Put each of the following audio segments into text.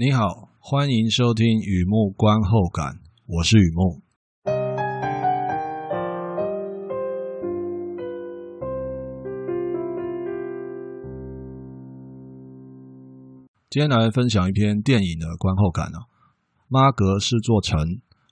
你好，欢迎收听雨幕观后感，我是雨幕。今天来分享一篇电影的观后感啊，《妈格是座城》，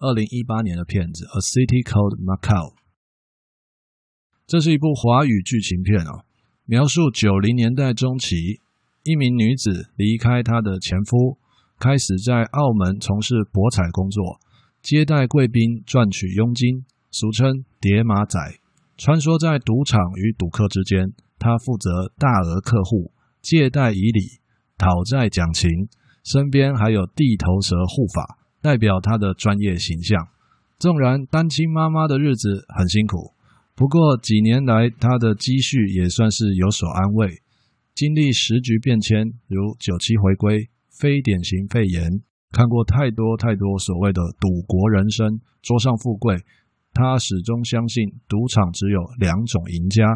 二零一八年的片子《A City Called Macau》。这是一部华语剧情片啊，描述九零年代中期，一名女子离开她的前夫。开始在澳门从事博彩工作，接待贵宾赚取佣金，俗称“叠马仔”。穿梭在赌场与赌客之间，他负责大额客户借贷以礼、讨债讲情，身边还有地头蛇护法，代表他的专业形象。纵然单亲妈妈的日子很辛苦，不过几年来他的积蓄也算是有所安慰。经历时局变迁，如九七回归。非典型肺炎，看过太多太多所谓的赌国人生，桌上富贵。他始终相信赌场只有两种赢家：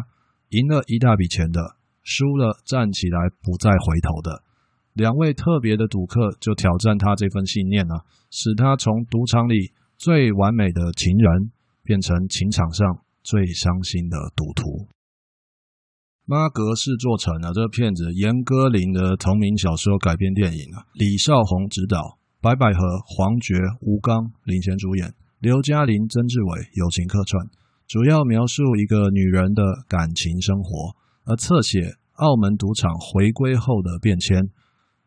赢了一大笔钱的，输了站起来不再回头的。两位特别的赌客就挑战他这份信念了，使他从赌场里最完美的情人，变成情场上最伤心的赌徒。妈阁是座城啊！这个片子严歌苓的同名小说改编电影啊，李少红执导，白百合、黄觉、吴刚领衔主演，刘嘉玲、曾志伟友情客串，主要描述一个女人的感情生活，而侧写澳门赌场回归后的变迁。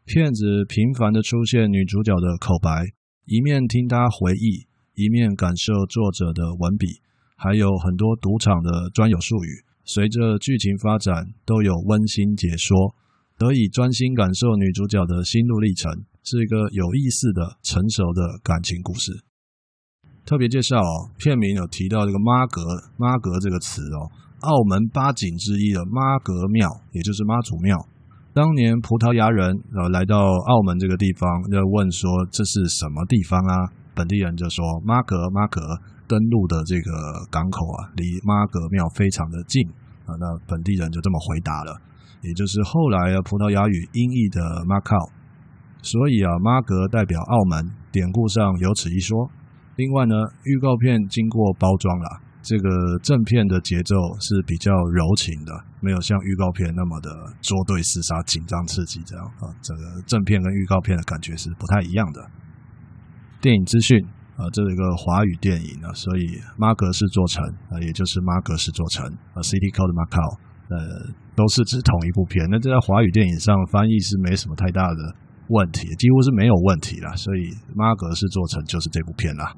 片子频繁的出现女主角的口白，一面听她回忆，一面感受作者的文笔，还有很多赌场的专有术语。随着剧情发展，都有温馨解说，得以专心感受女主角的心路历程，是一个有意思的、成熟的感情故事。特别介绍哦，片名有提到这个“妈阁”，“妈阁”这个词哦，澳门八景之一的妈阁庙，也就是妈祖庙。当年葡萄牙人呃来到澳门这个地方，就问说这是什么地方啊？本地人就说“妈阁，妈阁”。登陆的这个港口啊，离妈阁庙非常的近啊。那本地人就这么回答了，也就是后来啊葡萄牙语音译的 Macau。所以啊，妈阁代表澳门，典故上有此一说。另外呢，预告片经过包装了，这个正片的节奏是比较柔情的，没有像预告片那么的捉对厮杀、紧张刺激这样啊。这个正片跟预告片的感觉是不太一样的。电影资讯。啊，这是一个华语电影啊，所以妈阁是做成啊，也就是妈阁是做成啊，City Code Macau，呃，都是指同一部片。那这在华语电影上翻译是没什么太大的问题，几乎是没有问题啦。所以妈阁是做成就是这部片啦。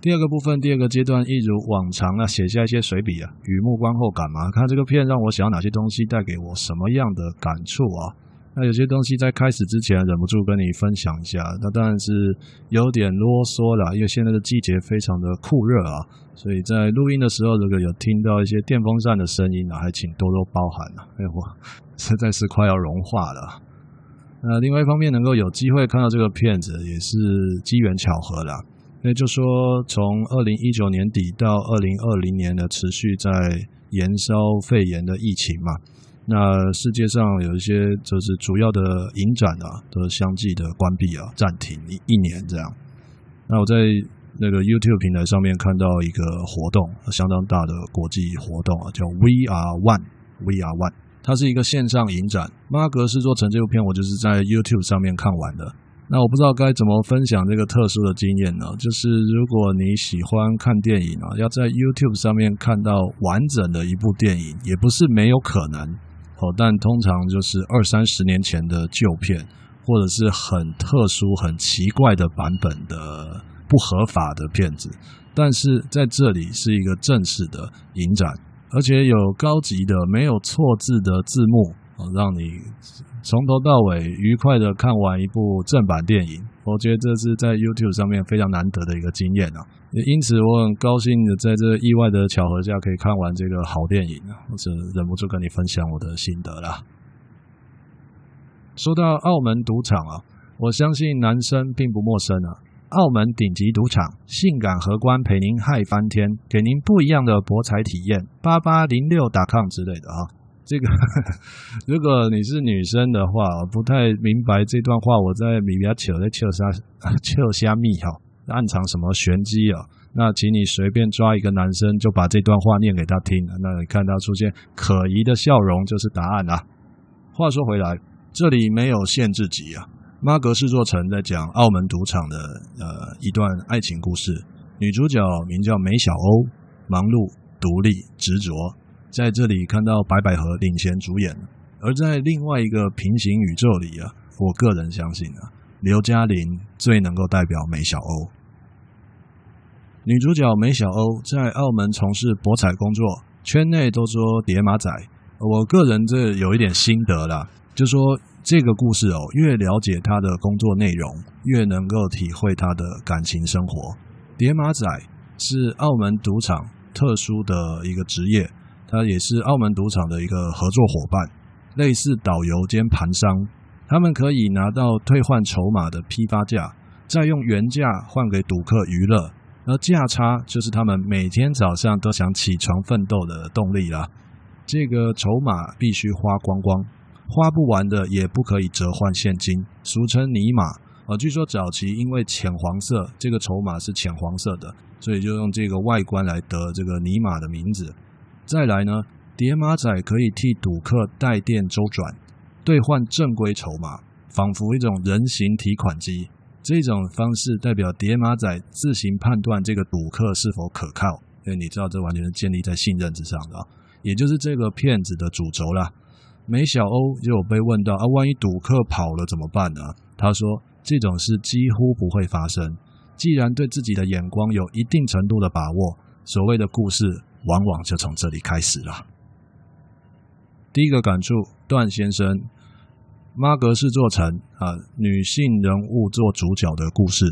第二个部分，第二个阶段，一如往常啊，写下一些随笔啊，雨木观后感嘛。看这个片让我想要哪些东西，带给我什么样的感触啊？那有些东西在开始之前忍不住跟你分享一下。那当然是有点啰嗦了，因为现在的季节非常的酷热啊，所以在录音的时候，如果有听到一些电风扇的声音啊，还请多多包涵啊。哎，我 实在是快要融化了。那另外一方面，能够有机会看到这个片子，也是机缘巧合了。那就说，从二零一九年底到二零二零年的持续在燃烧肺炎的疫情嘛，那世界上有一些就是主要的影展啊，都相继的关闭啊，暂停一一年这样。那我在那个 YouTube 平台上面看到一个活动，相当大的国际活动啊，叫 We Are One，We Are One，它是一个线上影展。妈阁是做成这部片，我就是在 YouTube 上面看完的。那我不知道该怎么分享这个特殊的经验呢？就是如果你喜欢看电影啊，要在 YouTube 上面看到完整的一部电影，也不是没有可能哦。但通常就是二三十年前的旧片，或者是很特殊、很奇怪的版本的不合法的片子。但是在这里是一个正式的影展，而且有高级的、没有错字的字幕。让你从头到尾愉快的看完一部正版电影，我觉得这是在 YouTube 上面非常难得的一个经验啊！也因此，我很高兴的在这意外的巧合下可以看完这个好电影啊！我是忍不住跟你分享我的心得啦。说到澳门赌场啊，我相信男生并不陌生啊。澳门顶级赌场，性感荷官陪您嗨翻天，给您不一样的博彩体验。八八零六打康之类的啊，这个如果你是女生的话，不太明白这段话，我在米比亚求在求虾求虾米哈，暗藏什么玄机啊？那请你随便抓一个男生，就把这段话念给他听，那你看他出现可疑的笑容，就是答案啊。话说回来，这里没有限制级啊。妈阁是座城，在讲澳门赌场的呃一段爱情故事。女主角名叫梅小欧，忙碌、独立、执着，在这里看到白百合领衔主演。而在另外一个平行宇宙里啊，我个人相信啊，刘嘉玲最能够代表梅小欧。女主角梅小欧在澳门从事博彩工作，圈内都说叠马仔。我个人这有一点心得啦，就说。这个故事哦，越了解她的工作内容，越能够体会她的感情生活。叠马仔是澳门赌场特殊的一个职业，他也是澳门赌场的一个合作伙伴，类似导游兼盘商。他们可以拿到退换筹码的批发价，再用原价换给赌客娱乐，而价差就是他们每天早上都想起床奋斗的动力啦。这个筹码必须花光光。花不完的也不可以折换现金，俗称泥马啊。据说早期因为浅黄色，这个筹码是浅黄色的，所以就用这个外观来得这个泥马的名字。再来呢，叠码仔可以替赌客带电周转，兑换正规筹码，仿佛一种人形提款机。这种方式代表叠码仔自行判断这个赌客是否可靠，因为你知道这完全是建立在信任之上的，也就是这个骗子的主轴啦。梅小欧就有被问到啊，万一赌客跑了怎么办呢？他说这种事几乎不会发生。既然对自己的眼光有一定程度的把握，所谓的故事往往就从这里开始了。第一个感触，段先生，妈格是做成啊，女性人物做主角的故事，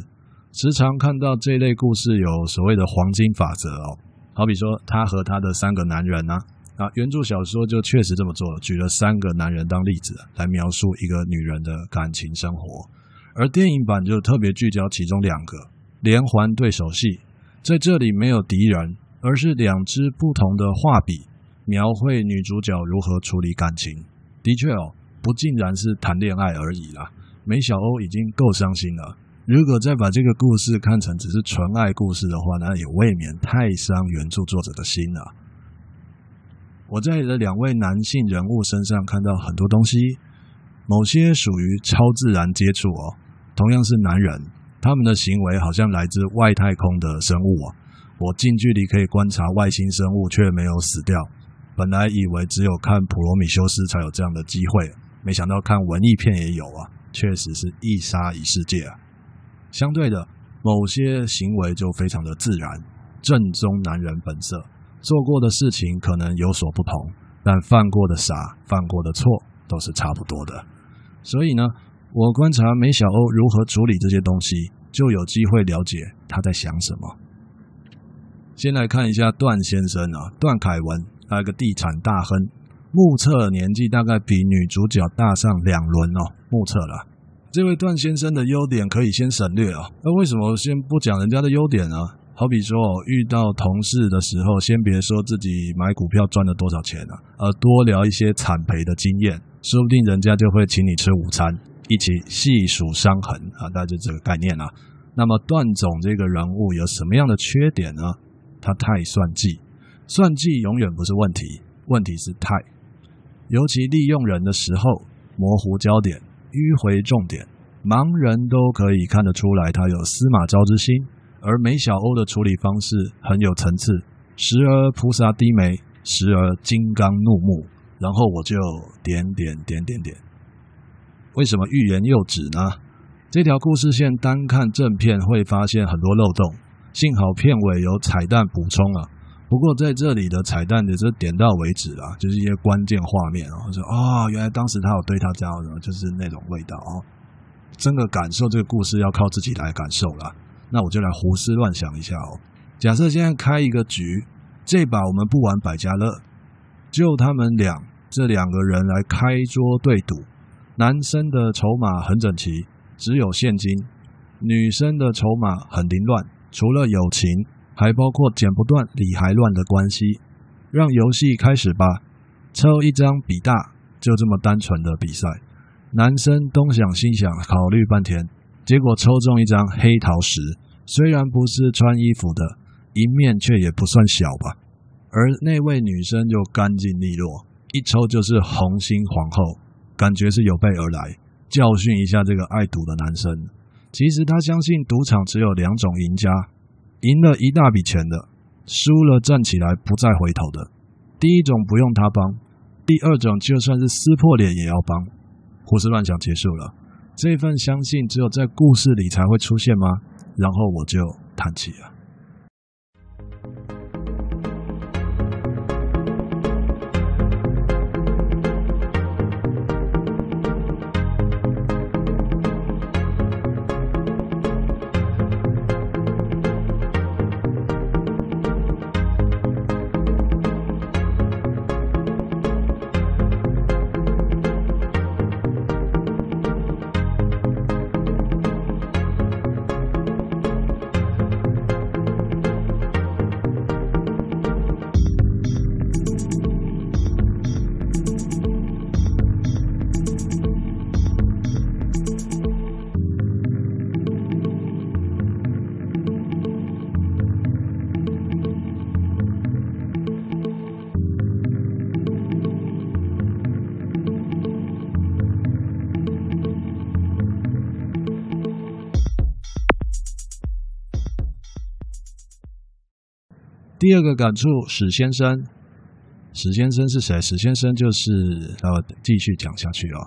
时常看到这类故事有所谓的黄金法则哦，好比说他和他的三个男人啊。啊，原著小说就确实这么做了，举了三个男人当例子来描述一个女人的感情生活，而电影版就特别聚焦其中两个连环对手戏，在这里没有敌人，而是两支不同的画笔描绘女主角如何处理感情。的确哦，不尽然是谈恋爱而已啦。梅小欧已经够伤心了，如果再把这个故事看成只是纯爱故事的话，那也未免太伤原著作者的心了。我在这两位男性人物身上看到很多东西，某些属于超自然接触哦。同样是男人，他们的行为好像来自外太空的生物啊。我近距离可以观察外星生物，却没有死掉。本来以为只有看普罗米修斯才有这样的机会，没想到看文艺片也有啊。确实是一杀一世界啊。相对的，某些行为就非常的自然，正宗男人本色。做过的事情可能有所不同，但犯过的傻、犯过的错都是差不多的。所以呢，我观察梅小欧如何处理这些东西，就有机会了解他在想什么。先来看一下段先生啊，段凯文，他一个地产大亨，目测年纪大概比女主角大上两轮哦，目测了。这位段先生的优点可以先省略啊，那为什么先不讲人家的优点呢？好比说，遇到同事的时候，先别说自己买股票赚了多少钱了，而多聊一些惨赔的经验，说不定人家就会请你吃午餐，一起细数伤痕啊，大概就这个概念啊。那么段总这个人物有什么样的缺点呢？他太算计，算计永远不是问题，问题是太，尤其利用人的时候模糊焦点，迂回重点，盲人都可以看得出来他有司马昭之心。而梅小欧的处理方式很有层次，时而菩萨低眉，时而金刚怒目，然后我就点点点点点。为什么欲言又止呢？这条故事线单看正片会发现很多漏洞，幸好片尾有彩蛋补充了。不过在这里的彩蛋也是点到为止啦，就是一些关键画面，然后说哦，原来当时他有对他这样，就是那种味道哦。真的感受这个故事要靠自己来感受了。那我就来胡思乱想一下哦。假设现在开一个局，这把我们不玩百家乐，就他们俩这两个人来开桌对赌。男生的筹码很整齐，只有现金；女生的筹码很凌乱，除了友情，还包括剪不断理还乱的关系。让游戏开始吧，抽一张比大，就这么单纯的比赛。男生东想西想，考虑半天，结果抽中一张黑桃十，虽然不是穿衣服的，赢面却也不算小吧。而那位女生就干净利落，一抽就是红心皇后，感觉是有备而来，教训一下这个爱赌的男生。其实他相信赌场只有两种赢家：赢了一大笔钱的。输了站起来不再回头的，第一种不用他帮，第二种就算是撕破脸也要帮。胡思乱想结束了，这份相信只有在故事里才会出现吗？然后我就叹气了。第二个感触，史先生。史先生是谁？史先生就是呃，继续讲下去啊。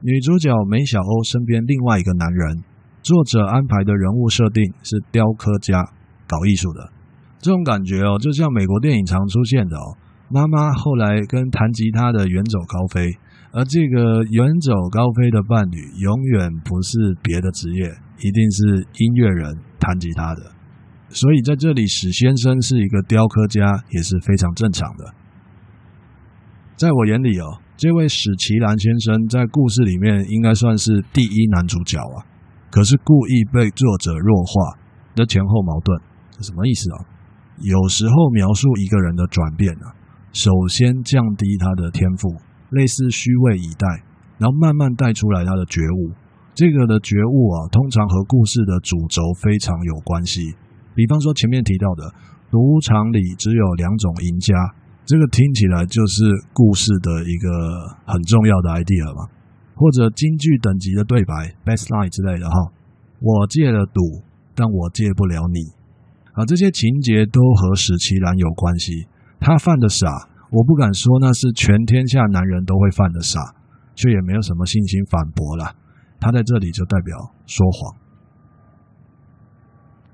女主角梅小欧身边另外一个男人，作者安排的人物设定是雕刻家，搞艺术的。这种感觉哦，就像美国电影常出现的哦。妈妈后来跟弹吉他的远走高飞，而这个远走高飞的伴侣永远不是别的职业，一定是音乐人，弹吉他的。所以在这里，史先生是一个雕刻家，也是非常正常的。在我眼里哦，这位史奇兰先生在故事里面应该算是第一男主角啊，可是故意被作者弱化，的前后矛盾，这什么意思啊？有时候描述一个人的转变啊，首先降低他的天赋，类似虚位以待，然后慢慢带出来他的觉悟。这个的觉悟啊，通常和故事的主轴非常有关系。比方说前面提到的，赌场里只有两种赢家，这个听起来就是故事的一个很重要的 idea 嘛。或者京剧等级的对白，best line 之类的哈。我戒了赌，但我戒不了你。啊，这些情节都和史奇兰有关系。他犯的傻，我不敢说那是全天下男人都会犯的傻，却也没有什么信心反驳了。他在这里就代表说谎。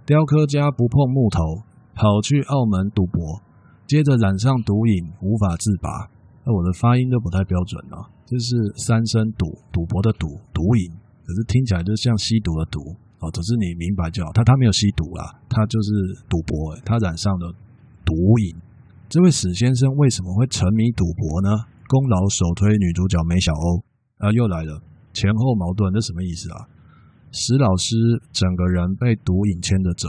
雕刻家不碰木头，跑去澳门赌博，接着染上毒瘾，无法自拔。那我的发音都不太标准啊，这是三声赌，赌博的赌，毒瘾，可是听起来就像吸毒的毒哦。总之你明白就好，他他没有吸毒啦，他就是赌博，他染上了毒瘾。这位史先生为什么会沉迷赌博呢？功劳首推女主角梅小欧啊，又来了，前后矛盾，这什么意思啊？史老师整个人被毒瘾牵着走，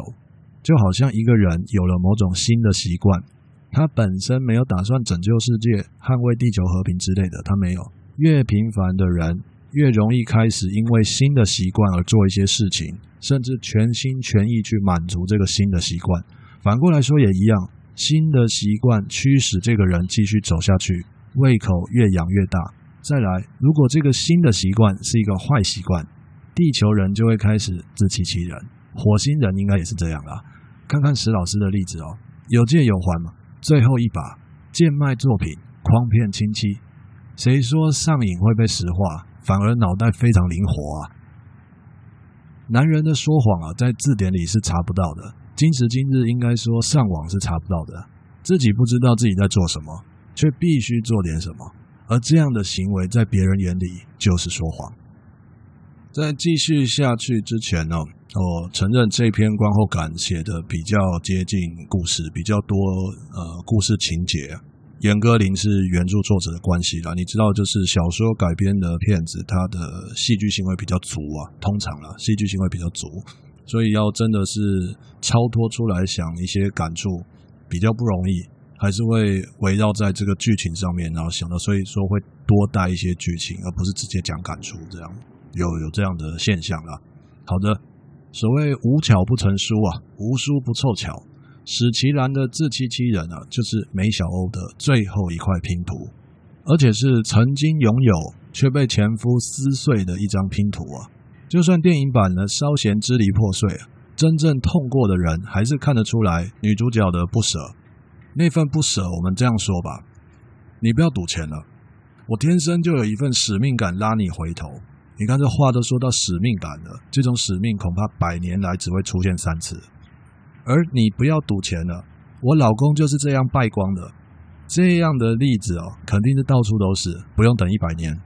就好像一个人有了某种新的习惯。他本身没有打算拯救世界、捍卫地球和平之类的，他没有。越平凡的人越容易开始因为新的习惯而做一些事情，甚至全心全意去满足这个新的习惯。反过来说也一样，新的习惯驱使这个人继续走下去，胃口越养越大。再来，如果这个新的习惯是一个坏习惯。地球人就会开始自欺欺人，火星人应该也是这样啦。看看史老师的例子哦，有借有还嘛。最后一把贱卖作品，诓骗亲戚，谁说上瘾会被石化？反而脑袋非常灵活啊。男人的说谎啊，在字典里是查不到的。今时今日，应该说上网是查不到的。自己不知道自己在做什么，却必须做点什么，而这样的行为在别人眼里就是说谎。在继续下去之前呢，我承认这篇观后感写的比较接近故事，比较多呃故事情节，严歌苓是原著作者的关系啦。你知道，就是小说改编的片子，它的戏剧性会比较足啊，通常啦，戏剧性会比较足，所以要真的是超脱出来想一些感触，比较不容易，还是会围绕在这个剧情上面，然后想到，所以说会多带一些剧情，而不是直接讲感触这样，有有这样的现象啦。好的，所谓无巧不成书啊，无书不凑巧。史奇兰的自欺欺人啊，就是梅小欧的最后一块拼图，而且是曾经拥有却被前夫撕碎的一张拼图啊！就算电影版呢稍嫌支离破碎，真正痛过的人还是看得出来女主角的不舍。那份不舍，我们这样说吧，你不要赌钱了，我天生就有一份使命感拉你回头。你看这话都说到使命感了，这种使命恐怕百年来只会出现三次。而你不要赌钱了，我老公就是这样败光的。这样的例子哦，肯定是到处都是，不用等一百年。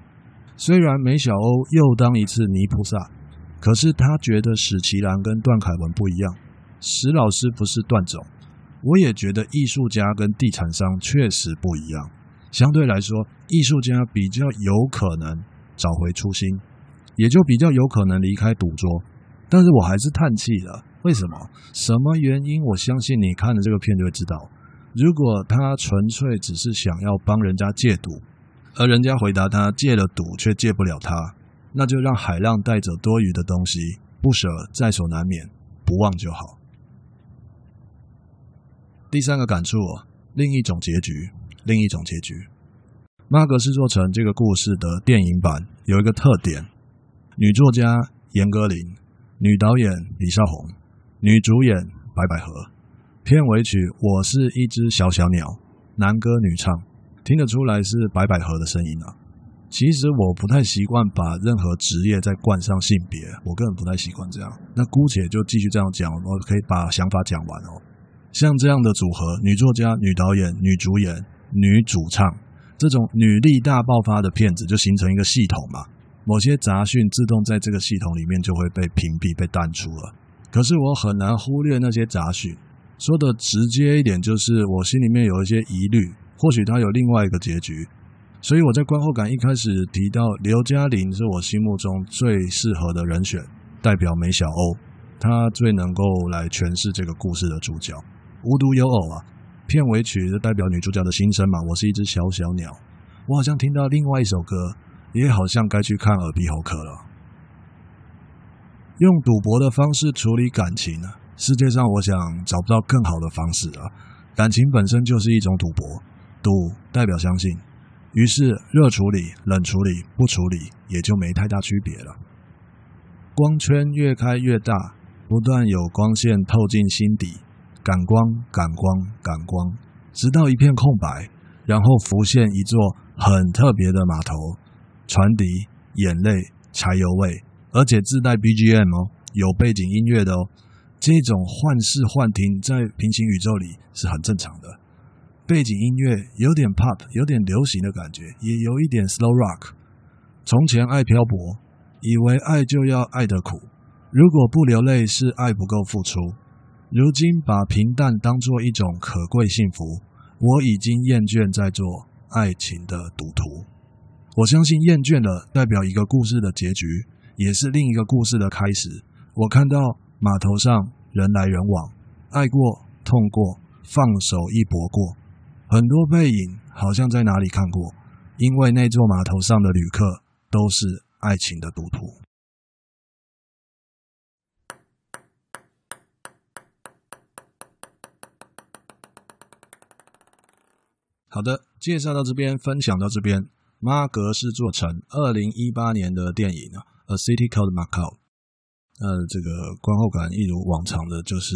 虽然梅小欧又当一次泥菩萨，可是他觉得史奇兰跟段凯文不一样。史老师不是段总，我也觉得艺术家跟地产商确实不一样。相对来说，艺术家比较有可能找回初心，也就比较有可能离开赌桌。但是我还是叹气了。为什么？什么原因？我相信你看了这个片就会知道。如果他纯粹只是想要帮人家戒赌，而人家回答他戒了赌却戒不了他，那就让海浪带走多余的东西，不舍在所难免，不忘就好。第三个感触，另一种结局，另一种结局。妈阁是座城这个故事的电影版有一个特点：女作家严歌苓，女导演李少红。女主演白百合，片尾曲《我是一只小小鸟》，男歌女唱，听得出来是白百合的声音啊。其实我不太习惯把任何职业再冠上性别，我个人不太习惯这样。那姑且就继续这样讲，我可以把想法讲完哦。像这样的组合，女作家、女导演、女主演、女主唱，这种女力大爆发的片子，就形成一个系统嘛。某些杂讯自动在这个系统里面就会被屏蔽、被淡出了。可是我很难忽略那些杂讯，说的直接一点，就是我心里面有一些疑虑，或许他有另外一个结局。所以我在观后感一开始提到刘嘉玲是我心目中最适合的人选，代表梅小欧，她最能够来诠释这个故事的主角。无独有偶啊，片尾曲就代表女主角的心声嘛。我是一只小小鸟，我好像听到另外一首歌，也好像该去看耳鼻喉科了。用赌博的方式处理感情呢？世界上我想找不到更好的方式啊！感情本身就是一种赌博，赌代表相信，于是热处理、冷处理、不处理也就没太大区别了。光圈越开越大，不断有光线透进心底，感光、感光、感光，直到一片空白，然后浮现一座很特别的码头，船笛、眼泪、柴油味。而且自带 BGM 哦，有背景音乐的哦。这种幻视幻听在平行宇宙里是很正常的。背景音乐有点 pop，有点流行的感觉，也有一点 slow rock。从前爱漂泊，以为爱就要爱得苦，如果不流泪是爱不够付出。如今把平淡当作一种可贵幸福，我已经厌倦在做爱情的赌徒。我相信厌倦了代表一个故事的结局。也是另一个故事的开始。我看到码头上人来人往，爱过、痛过、放手一搏过，很多背影好像在哪里看过。因为那座码头上的旅客都是爱情的赌徒。好的，介绍到这边，分享到这边。妈阁是座城，二零一八年的电影啊。A City Called Macau。呃，这个观后感一如往常的，就是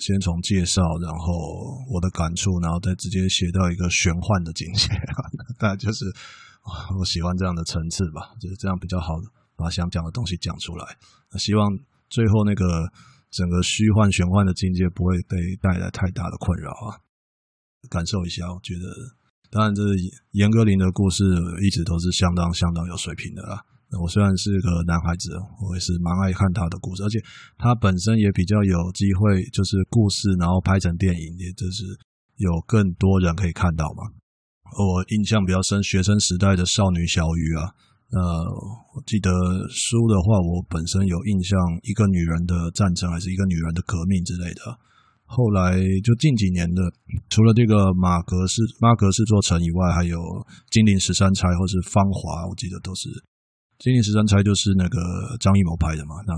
先从介绍，然后我的感触，然后再直接写到一个玄幻的境界。大概就是我喜欢这样的层次吧，就是这样比较好的把想讲的东西讲出来。希望最后那个整个虚幻玄幻的境界不会被带来太大的困扰啊。感受一下，我觉得，当然这严歌苓的故事一直都是相当相当有水平的啦。我虽然是个男孩子，我也是蛮爱看他的故事，而且他本身也比较有机会，就是故事然后拍成电影，也就是有更多人可以看到嘛。我印象比较深，学生时代的少女小鱼啊。呃，我记得书的话，我本身有印象，一个女人的战争还是一个女人的革命之类的。后来就近几年的，除了这个马格是妈阁是座城以外，还有金陵十三钗或是芳华，我记得都是。金陵十三钗就是那个张艺谋拍的嘛，那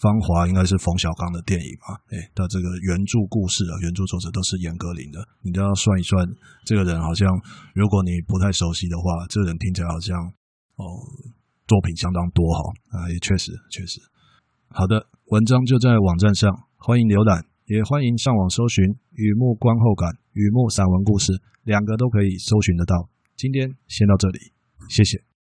芳华应该是冯小刚的电影嘛。哎，他这个原著故事啊，原著作者都是严歌苓的。你都要算一算，这个人好像，如果你不太熟悉的话，这个人听起来好像。哦，作品相当多哈啊，也确实确实。好的，文章就在网站上，欢迎浏览，也欢迎上网搜寻《雨幕观后感》《雨幕散文故事》，两个都可以搜寻得到。今天先到这里，谢谢。